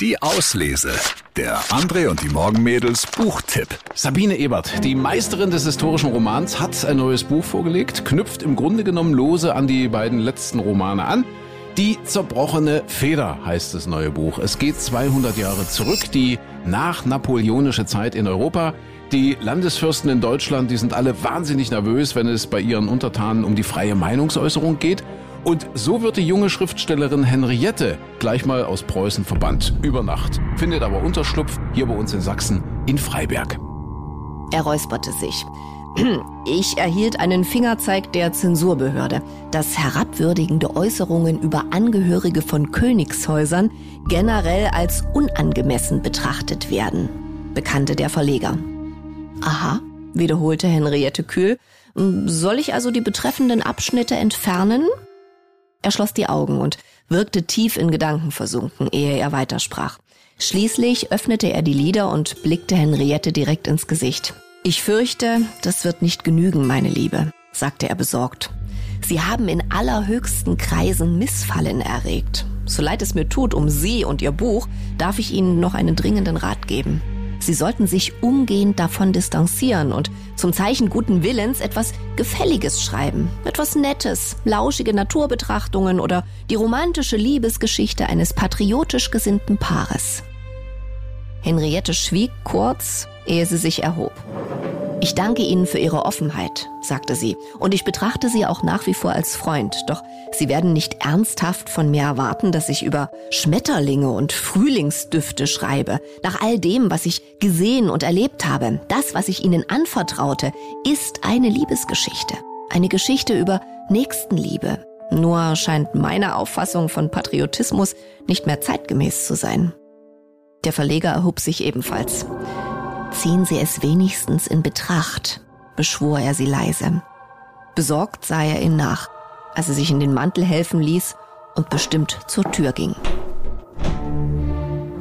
Die Auslese. Der André und die Morgenmädels Buchtipp. Sabine Ebert, die Meisterin des historischen Romans, hat ein neues Buch vorgelegt, knüpft im Grunde genommen lose an die beiden letzten Romane an. Die zerbrochene Feder heißt das neue Buch. Es geht 200 Jahre zurück, die nach-napoleonische Zeit in Europa. Die Landesfürsten in Deutschland, die sind alle wahnsinnig nervös, wenn es bei ihren Untertanen um die freie Meinungsäußerung geht. Und so wird die junge Schriftstellerin Henriette gleich mal aus Preußen verbannt. Über Nacht. Findet aber Unterschlupf hier bei uns in Sachsen in Freiberg. Er räusperte sich. Ich erhielt einen Fingerzeig der Zensurbehörde, dass herabwürdigende Äußerungen über Angehörige von Königshäusern generell als unangemessen betrachtet werden, bekannte der Verleger. Aha, wiederholte Henriette kühl. Soll ich also die betreffenden Abschnitte entfernen? Er schloss die Augen und wirkte tief in Gedanken versunken, ehe er weitersprach. Schließlich öffnete er die Lider und blickte Henriette direkt ins Gesicht. Ich fürchte, das wird nicht genügen, meine Liebe, sagte er besorgt. Sie haben in allerhöchsten Kreisen Missfallen erregt. So leid es mir tut um Sie und Ihr Buch, darf ich Ihnen noch einen dringenden Rat geben. Sie sollten sich umgehend davon distanzieren und zum Zeichen guten Willens etwas Gefälliges schreiben. Etwas Nettes, lauschige Naturbetrachtungen oder die romantische Liebesgeschichte eines patriotisch gesinnten Paares. Henriette schwieg kurz, ehe sie sich erhob. Ich danke Ihnen für Ihre Offenheit, sagte sie, und ich betrachte Sie auch nach wie vor als Freund, doch Sie werden nicht ernsthaft von mir erwarten, dass ich über Schmetterlinge und Frühlingsdüfte schreibe. Nach all dem, was ich gesehen und erlebt habe, das, was ich Ihnen anvertraute, ist eine Liebesgeschichte. Eine Geschichte über Nächstenliebe. Nur scheint meine Auffassung von Patriotismus nicht mehr zeitgemäß zu sein. Der Verleger erhob sich ebenfalls. Ziehen Sie es wenigstens in Betracht, beschwor er sie leise. Besorgt sah er ihn nach, als er sich in den Mantel helfen ließ und bestimmt zur Tür ging.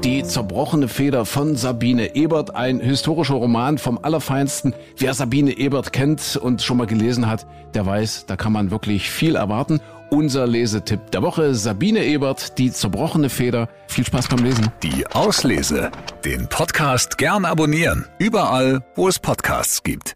Die zerbrochene Feder von Sabine Ebert, ein historischer Roman vom Allerfeinsten. Wer Sabine Ebert kennt und schon mal gelesen hat, der weiß, da kann man wirklich viel erwarten. Unser Lesetipp der Woche, Sabine Ebert, die zerbrochene Feder. Viel Spaß beim Lesen. Die Auslese. Den Podcast gern abonnieren. Überall, wo es Podcasts gibt.